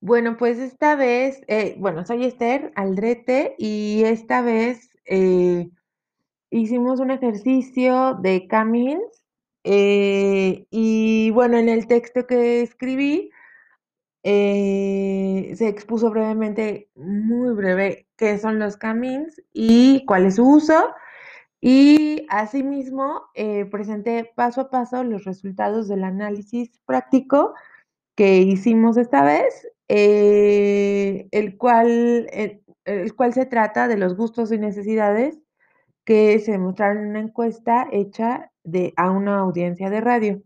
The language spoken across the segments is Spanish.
Bueno, pues esta vez, eh, bueno, soy Esther Aldrete y esta vez eh, hicimos un ejercicio de Camins eh, y bueno, en el texto que escribí se expuso brevemente, muy breve, qué son los Camins y cuál es su uso. Y asimismo, presenté paso a paso los resultados del análisis práctico que hicimos esta vez, eh, el, cual, el, el cual se trata de los gustos y necesidades que se mostraron en una encuesta hecha de, a una audiencia de radio.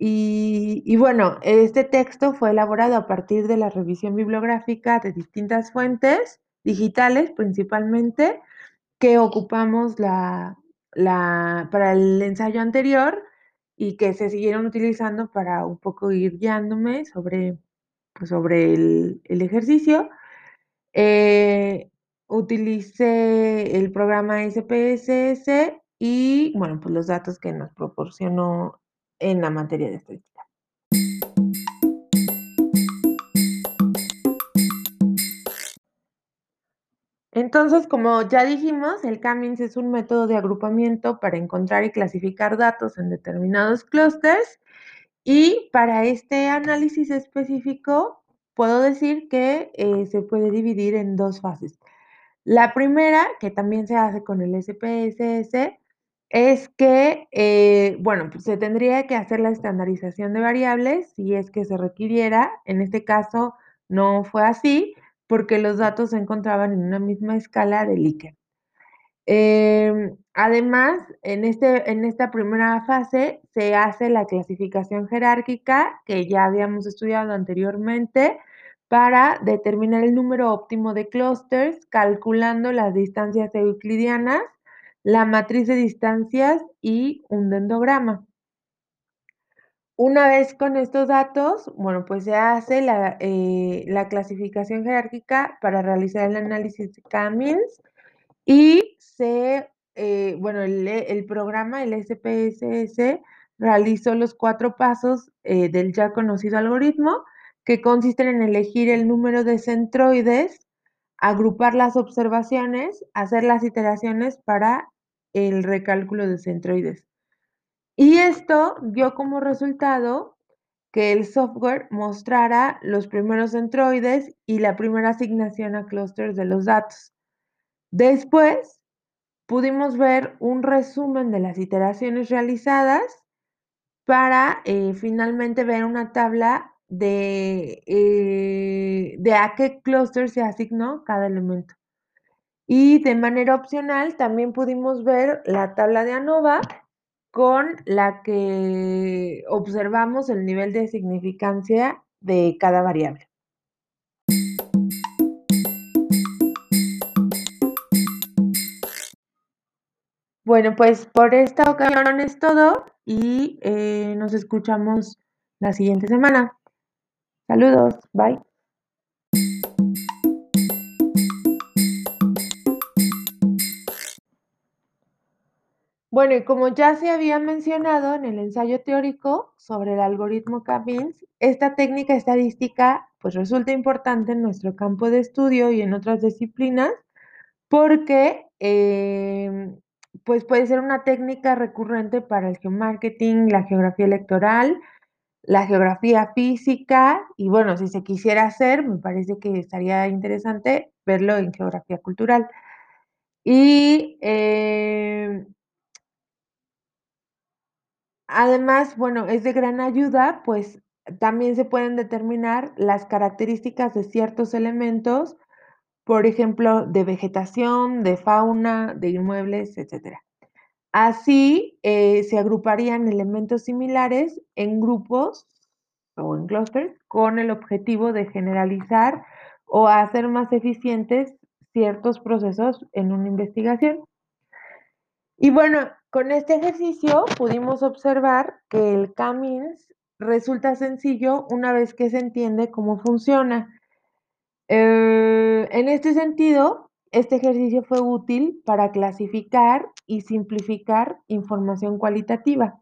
Y, y, bueno, este texto fue elaborado a partir de la revisión bibliográfica de distintas fuentes, digitales principalmente, que ocupamos la, la, para el ensayo anterior y que se siguieron utilizando para un poco ir guiándome sobre, pues sobre el, el ejercicio. Eh, utilicé el programa SPSS y, bueno, pues los datos que nos proporcionó en la materia de estadística. Entonces, como ya dijimos, el Camins es un método de agrupamiento para encontrar y clasificar datos en determinados clústeres y para este análisis específico puedo decir que eh, se puede dividir en dos fases. La primera, que también se hace con el SPSS, es que, eh, bueno, pues se tendría que hacer la estandarización de variables si es que se requiriera. En este caso no fue así porque los datos se encontraban en una misma escala de Likert. Eh, además, en, este, en esta primera fase se hace la clasificación jerárquica que ya habíamos estudiado anteriormente para determinar el número óptimo de clústeres calculando las distancias euclidianas, la matriz de distancias y un dendrograma. Una vez con estos datos, bueno, pues se hace la, eh, la clasificación jerárquica para realizar el análisis de Camins y se, eh, bueno, el, el, programa, el SPSS, realizó los cuatro pasos eh, del ya conocido algoritmo que consisten en elegir el número de centroides, agrupar las observaciones, hacer las iteraciones para el recálculo de centroides. Y esto dio como resultado que el software mostrara los primeros centroides y la primera asignación a clústeres de los datos. Después, pudimos ver un resumen de las iteraciones realizadas para eh, finalmente ver una tabla de, eh, de a qué clúster se asignó cada elemento. Y de manera opcional también pudimos ver la tabla de ANOVA con la que observamos el nivel de significancia de cada variable. Bueno, pues por esta ocasión es todo y eh, nos escuchamos la siguiente semana. Saludos, bye. Bueno, y como ya se había mencionado en el ensayo teórico sobre el algoritmo Camins, esta técnica estadística pues resulta importante en nuestro campo de estudio y en otras disciplinas porque eh, pues puede ser una técnica recurrente para el geomarketing, la geografía electoral, la geografía física y bueno, si se quisiera hacer, me parece que estaría interesante verlo en geografía cultural. Y eh, Además, bueno, es de gran ayuda, pues también se pueden determinar las características de ciertos elementos, por ejemplo, de vegetación, de fauna, de inmuebles, etc. Así eh, se agruparían elementos similares en grupos o en clusters con el objetivo de generalizar o hacer más eficientes ciertos procesos en una investigación. Y bueno, con este ejercicio pudimos observar que el Camins resulta sencillo una vez que se entiende cómo funciona. Eh, en este sentido, este ejercicio fue útil para clasificar y simplificar información cualitativa.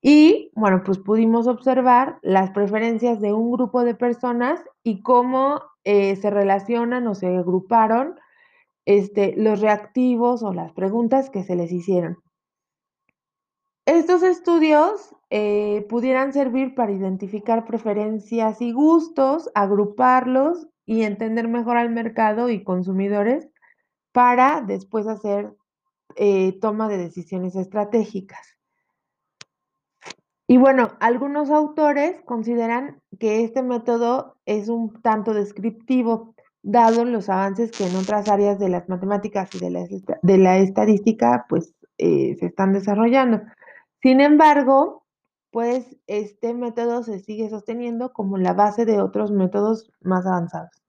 Y bueno, pues pudimos observar las preferencias de un grupo de personas y cómo eh, se relacionan o se agruparon este, los reactivos o las preguntas que se les hicieron. Estos estudios eh, pudieran servir para identificar preferencias y gustos, agruparlos y entender mejor al mercado y consumidores para después hacer eh, toma de decisiones estratégicas. Y bueno, algunos autores consideran que este método es un tanto descriptivo, dado los avances que en otras áreas de las matemáticas y de la, de la estadística pues eh, se están desarrollando. Sin embargo, pues este método se sigue sosteniendo como la base de otros métodos más avanzados.